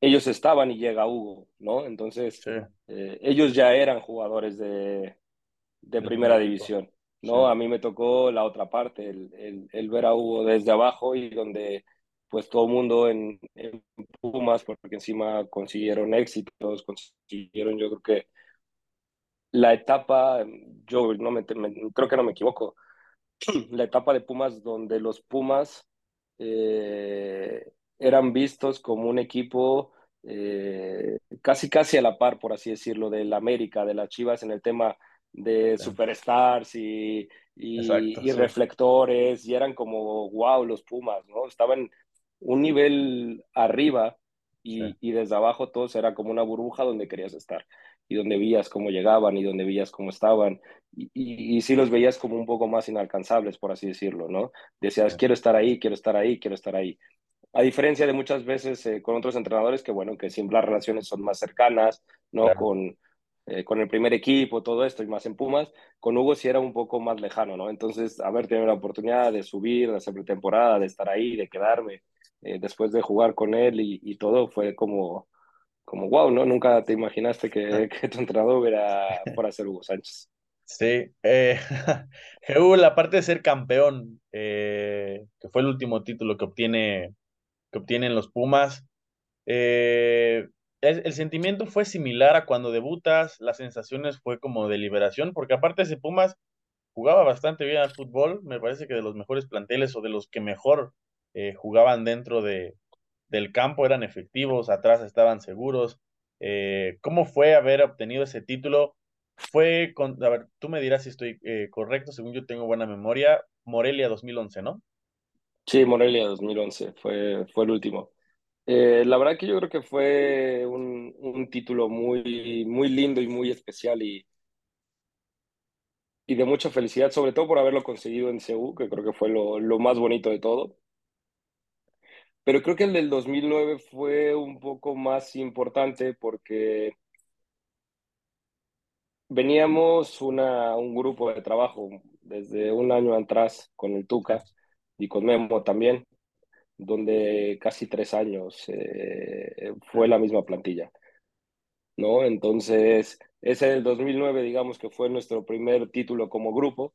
ellos estaban y llega Hugo, ¿no? Entonces, sí. eh, ellos ya eran jugadores de, de primera división, ¿no? Sí. A mí me tocó la otra parte, el, el, el, ver a Hugo desde abajo y donde pues todo el mundo en, en, Pumas, porque encima consiguieron éxitos, consiguieron, yo creo que la etapa, yo no me, me creo que no me equivoco, [CLEARS THROAT] la etapa de Pumas donde los Pumas eh, eran vistos como un equipo eh, casi casi a la par, por así decirlo, del América, de las Chivas en el tema de superstars y, y, Exacto, y sí. reflectores, y eran como, wow, los Pumas, ¿no? Estaban un nivel arriba y, sí. y, desde abajo todo era como una burbuja donde querías estar y donde veías cómo llegaban y donde veías cómo estaban y, y, y sí los veías como un poco más inalcanzables, por así decirlo, ¿no? Decías, sí. quiero estar ahí, quiero estar ahí, quiero estar ahí. A diferencia de muchas veces eh, con otros entrenadores que, bueno, que siempre las relaciones son más cercanas, ¿no? Claro. Con, eh, con el primer equipo, todo esto, y más en Pumas, con Hugo sí era un poco más lejano, ¿no? Entonces, haber tenido la oportunidad de subir, de hacer pretemporada, de estar ahí, de quedarme, eh, después de jugar con él y, y, todo, fue como, como wow, ¿no? Nunca te imaginaste que, [LAUGHS] que tu entrenador era por ser Hugo Sánchez. Sí, eh, [LAUGHS] la parte de ser campeón, que fue el último título que obtiene que obtienen los Pumas, eh, el, sentimiento fue similar a cuando debutas, las sensaciones fue como de liberación, porque aparte ese Pumas jugaba bastante bien al fútbol, me parece que de los mejores planteles o de los que mejor eh, jugaban dentro de, del campo, eran efectivos, atrás estaban seguros. Eh, ¿Cómo fue haber obtenido ese título? Fue con, a ver, tú me dirás si estoy correcto, según yo tengo buena memoria, Morelia 2011, ¿no? Sí, Morelia 2011 fue, fue el último. Eh, la verdad que yo creo que fue un, un, título muy, muy lindo y muy especial y, y de mucha felicidad, sobre todo por haberlo conseguido en CEU, que creo que fue lo, lo más bonito de todo. Pero creo que el del 2009 fue un poco más importante porque veníamos una, un grupo de trabajo desde un año atrás con el Tuca y con Memo también, donde casi tres años eh, fue la misma plantilla. ¿no? Entonces, ese del 2009, digamos que fue nuestro primer título como grupo,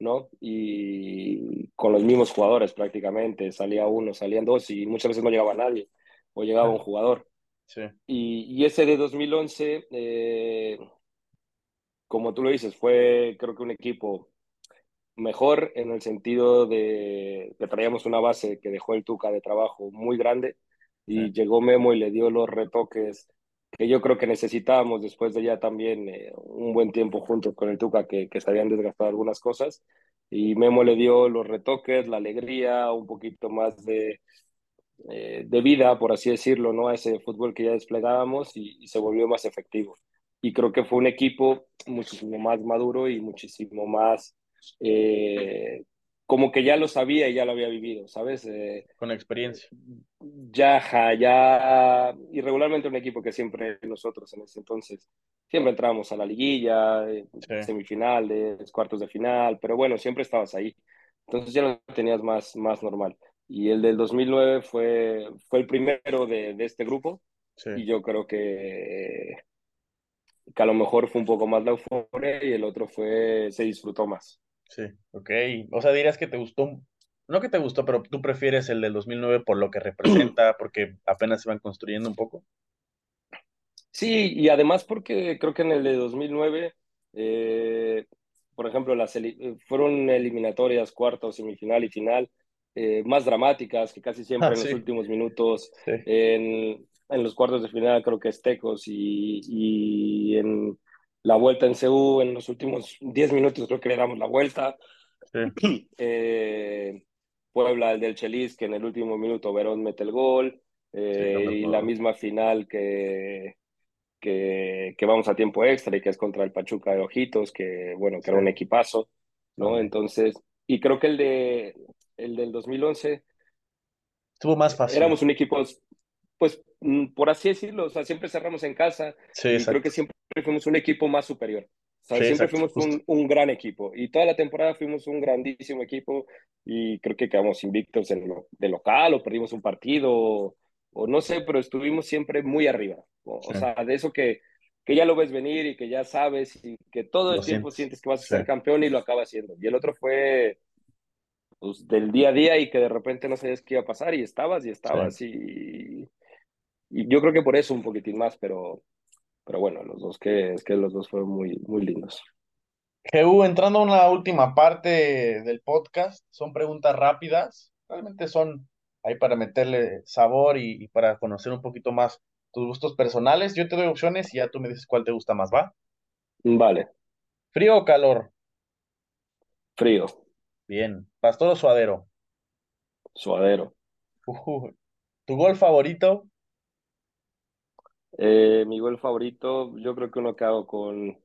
¿no? Y con los mismos jugadores prácticamente, salía uno, salían dos y muchas veces no llegaba nadie o llegaba un jugador. Sí. Y, y ese de 2011, eh, como tú lo dices, fue creo que un equipo mejor en el sentido de que traíamos una base que dejó el Tuca de trabajo muy grande y sí. llegó Memo y le dio los retoques que yo creo que necesitábamos después de ya también eh, un buen tiempo juntos con el Tuca, que, que se habían desgastado algunas cosas. Y Memo le dio los retoques, la alegría, un poquito más de, eh, de vida, por así decirlo, ¿no? a ese fútbol que ya desplegábamos y, y, se volvió más efectivo. Y creo que fue un equipo muchísimo más maduro y muchísimo más eh, como que ya lo sabía y ya lo había vivido, ¿sabes? Eh, Con experiencia. Ya, ya, y regularmente un equipo que siempre nosotros en ese entonces, siempre entrábamos a la liguilla, eh, sí. semifinales, cuartos de final, pero bueno, siempre estabas ahí. Entonces ya lo tenías más, más normal. Y el del 2009 fue, fue el primero de, de este grupo sí. y yo creo que, que a lo mejor fue un poco más la euforia y el otro fue, se disfrutó más. Sí, ok. O sea, dirías que te gustó, no que te gustó, pero tú prefieres el del 2009 por lo que representa, porque apenas se van construyendo un poco. Sí, y además porque creo que en el de 2009, eh, por ejemplo, las fueron eliminatorias, cuartos, semifinal y final, eh, más dramáticas, que casi siempre ah, en sí. los últimos minutos, sí. en, en, los cuartos de final creo que es Tecos y, y en la vuelta en CU en los últimos 10 minutos creo que le damos la vuelta. Sí. [CLEARS THROAT] Eh, Puebla, el del Chelis, que en el último minuto Verón mete el gol. Eh, sí, no y la misma final que, que, que, vamos a tiempo extra y que es contra el Pachuca de Ojitos, que bueno, que sí. era un equipazo, ¿no? Entonces, y creo que el de el del 2011 estuvo más fácil. Éramos un equipo, pues, por así decirlo, o sea, siempre cerramos en casa. Sí, y creo que siempre fuimos un equipo más superior. siempre fuimos un, un, gran equipo y toda la temporada fuimos un grandísimo equipo y creo que quedamos invictos en lo, de local o perdimos un partido o, o no sé, pero estuvimos siempre muy arriba. O, sea, de eso que, que ya lo ves venir y que ya sabes y que todo el tiempo sientes. que vas a ser campeón y lo acaba haciendo. Y el otro fue pues, del día a día y que de repente no sabías qué iba a pasar y estabas y estabas y yo creo que por eso un poquitín más, pero, pero bueno, los dos que es que los dos fueron muy, muy lindos. GU, entrando a una última parte del podcast, son preguntas rápidas, realmente son ahí para meterle sabor y, para conocer un poquito más tus gustos personales. Yo te doy opciones y ya tú me dices cuál te gusta más, ¿va? Vale. ¿Frío o calor? Frío. Bien. ¿Pastor o suadero? Suadero. ¿Tu gol favorito? Eh, mi gol favorito, yo creo que uno que hago con...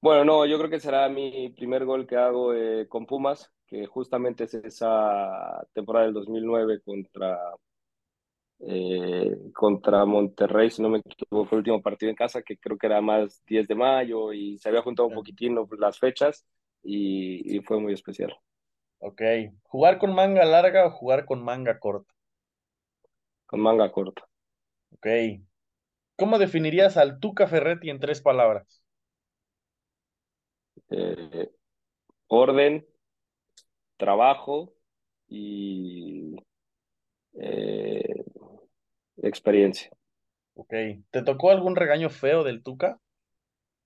Bueno, no, yo creo que será mi primer gol que hago eh, con Pumas, que justamente es esa temporada del 2009 contra, eh, contra Monterrey, si no me equivoco, el último partido en casa, que creo que era más 10 de mayo y se había juntado un poquitín las fechas y, y fue muy especial. Ok, ¿jugar con manga larga o jugar con manga corta? Con manga corta. Ok. ¿Cómo definirías al Tuca Ferretti en tres palabras? Eh, orden, trabajo y eh, experiencia. Ok. ¿Te tocó algún regaño feo del Tuca?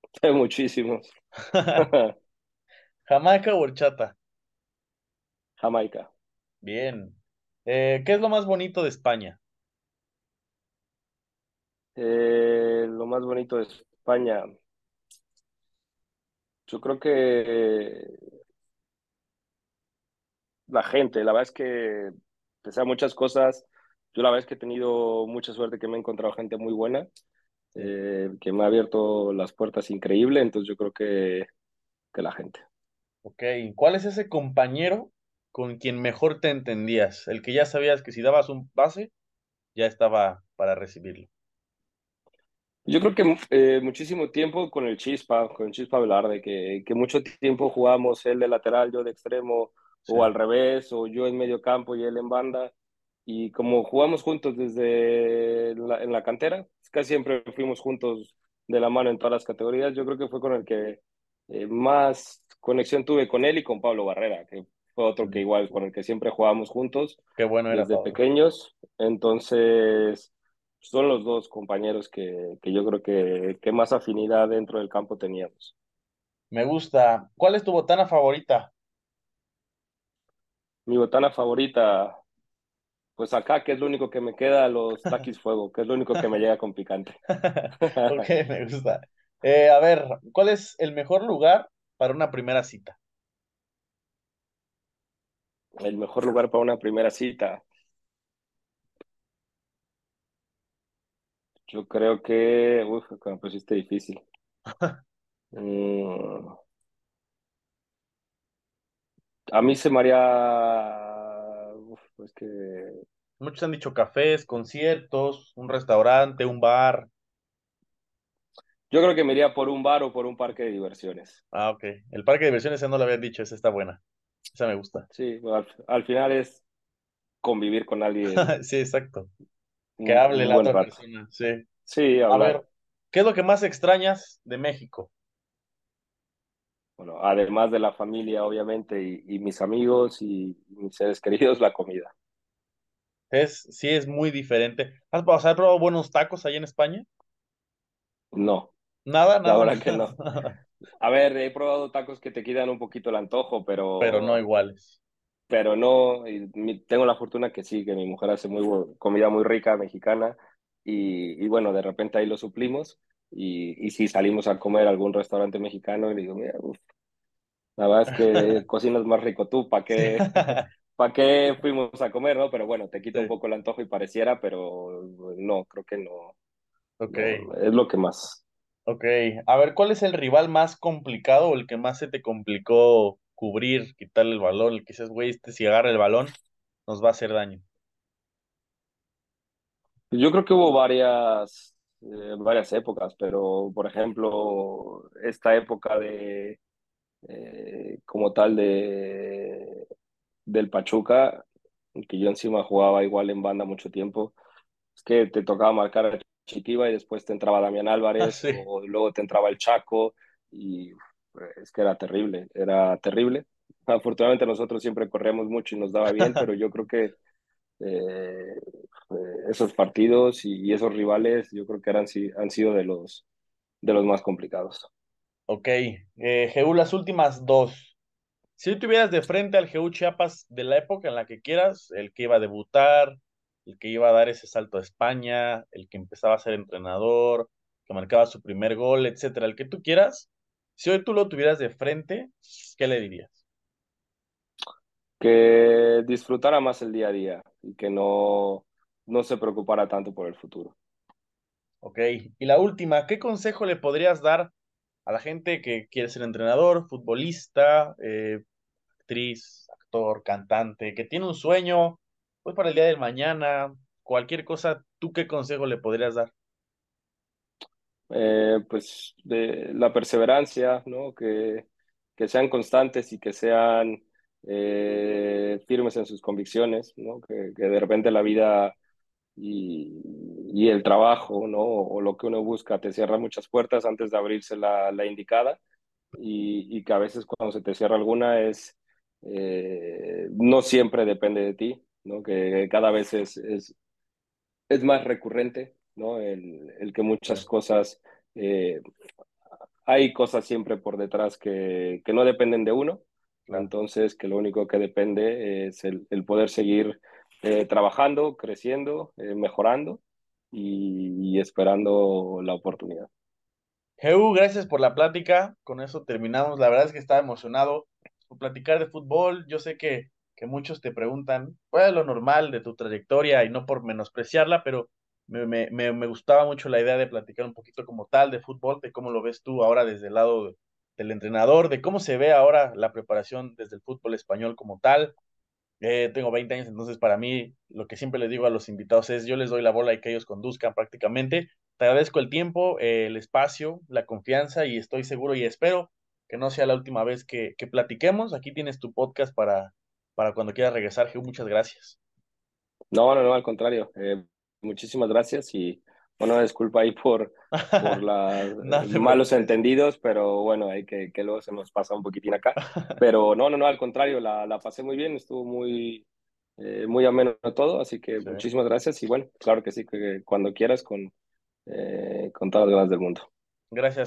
[LAUGHS] Muchísimos. [LAUGHS] ¿Jamaica o horchata? Jamaica. Bien. Eh, ¿qué es lo más bonito de España? Eh, lo más bonito de España. Yo creo que la gente, la verdad es que, pese a muchas cosas, yo la verdad es que he tenido mucha suerte que me he encontrado gente muy buena, eh, que me ha abierto las puertas increíble, entonces yo creo que, que la gente. Ok, ¿cuál es ese compañero con quien mejor te entendías? El que ya sabías que si dabas un pase, ya estaba para recibirlo. Yo creo que eh, muchísimo tiempo con el Chispa, con el Chispa Velarde, que, que mucho tiempo jugamos él de lateral, yo de extremo, o al revés, o yo en medio campo y él en banda. Y como jugamos juntos desde la, en la cantera, casi siempre fuimos juntos de la mano en todas las categorías, yo creo que fue con el que eh, más conexión tuve con él y con Pablo Barrera, que fue otro que igual, con el que siempre jugábamos juntos. Qué bueno era Desde pequeños. Entonces, son los dos compañeros que, que yo creo que, que más afinidad dentro del campo teníamos. Me gusta. ¿Cuál es tu botana favorita? Mi botana favorita, pues acá, que es lo único que me queda, los [LAUGHS] taquis fuego, que es lo único que me llega con picante. [LAUGHS] ok, me gusta. Eh, a ver, ¿cuál es el mejor lugar para una primera cita? El mejor lugar para una primera cita. Yo creo que, uf, me pusiste difícil. [LAUGHS] Mm. A mí se me haría, uf, pues que, Muchos han dicho cafés, conciertos, un restaurante, un bar. yo creo que me iría por un bar o por un parque de diversiones. Ah, ok. El parque de diversiones ya no lo habían dicho, esa está buena. Esa me gusta. Sí, al, al final es convivir con alguien [LAUGHS] Sí, exacto. Un, Que hable un la otra rato. persona. Sí. Sí, A ver, ¿qué es lo que más extrañas de México? Bueno, además de la familia, obviamente, y, y mis amigos y mis seres [LAUGHS] queridos, la comida. Es, sí, es muy diferente. ¿Has, o sea, ¿has probado buenos tacos allá en España? No, Nada, la nada. verdad que no. [LAUGHS] A ver, he probado tacos que te quitan un poquito el antojo, Pero pero, no iguales. Pero no, y mi- tengo la fortuna que sí, que mi mujer hace muy comida muy rica mexicana y, y bueno, de repente ahí lo suplimos y, y si salimos a comer a algún restaurante mexicano y le digo, mira, uf, la verdad es que [LAUGHS] cocinas más rico tú, ¿para qué, para qué fuimos a comer, no? Pero bueno, te quita un Sí. poco el antojo y pareciera, pero no, creo que no, Ok, no, es lo que más. ok. A ver, ¿cuál es el rival más complicado o el que más se te complicó cubrir, quitarle el balón? El que dices, güey, este si agarra el balón nos va a hacer daño. Yo creo que hubo varias, eh, varias épocas, pero por ejemplo, esta época de eh, como tal de del Pachuca, que yo encima jugaba igual en banda mucho tiempo, es que te tocaba marcar a Chitiva y después te entraba Damián Álvarez Sí. o luego te entraba el Chaco y pues, es que era terrible, era terrible. Afortunadamente nosotros siempre corríamos mucho y nos daba bien, pero yo creo que eh, eh, esos partidos y, esos rivales yo creo que eran, han sido de los, de los más complicados. Ok, eh, las últimas dos. Si tuvieras de frente al Jeú Chiapas de la época en la que quieras, el que iba a debutar, el que iba a dar ese salto a España, el que empezaba a ser entrenador, que marcaba su primer gol, etcétera, el que tú quieras, si hoy tú lo tuvieras de frente, ¿qué le dirías? Que disfrutara más el día a día y que no, no se preocupara tanto por el futuro. Ok, y la última, ¿qué consejo le podrías dar a la gente que quiere ser entrenador, futbolista, eh, actriz, actor, cantante, que tiene un sueño, pues para el día del mañana, cualquier cosa, ¿tú qué consejo le podrías dar? Eh, pues de la perseverancia, ¿no? Que, que sean constantes y que sean eh, firmes en sus convicciones, ¿no? Que, que de repente la vida y, y el trabajo, ¿no? O lo que uno busca te cierra muchas puertas antes de abrirse la, la indicada y, y que a veces cuando se te cierra alguna es, eh, no siempre depende de ti, ¿no? Que cada vez es, es, es más recurrente, ¿no? El, el que muchas cosas, eh, hay cosas siempre por detrás que, que no dependen de uno, entonces que lo único que depende es el, el poder seguir eh, trabajando, creciendo, eh, mejorando y, y esperando la oportunidad. Heu, gracias por la plática. Con eso terminamos. La verdad es que estaba emocionado por platicar de fútbol. Yo sé que, que muchos te preguntan cuál es lo normal de tu trayectoria y no por menospreciarla, pero me, me, me, gustaba mucho la idea de platicar un poquito como tal de fútbol, de cómo lo ves tú ahora desde el lado de- del entrenador, de cómo se ve ahora la preparación desde el fútbol español como tal. Eh, tengo 20 años, entonces para mí lo que siempre les digo a los invitados es yo les doy la bola y que ellos conduzcan prácticamente. Te agradezco el tiempo, eh, el espacio, la confianza y estoy seguro y espero que no sea la última vez que, que platiquemos. Aquí tienes tu podcast para, para cuando quieras regresar, Gil. Muchas gracias. No, no, no, al contrario. Eh, muchísimas gracias y bueno, disculpa ahí por, por [LAUGHS] los No malos entendidos, pero bueno, hay que, que luego se nos pasa un poquitín acá. [LAUGHS] Pero no, no, no, al contrario, la, la pasé muy bien, estuvo muy, eh, muy ameno todo, así que Sí. muchísimas gracias y bueno, claro que sí, que cuando quieras con, eh, con todas las ganas del mundo. Gracias.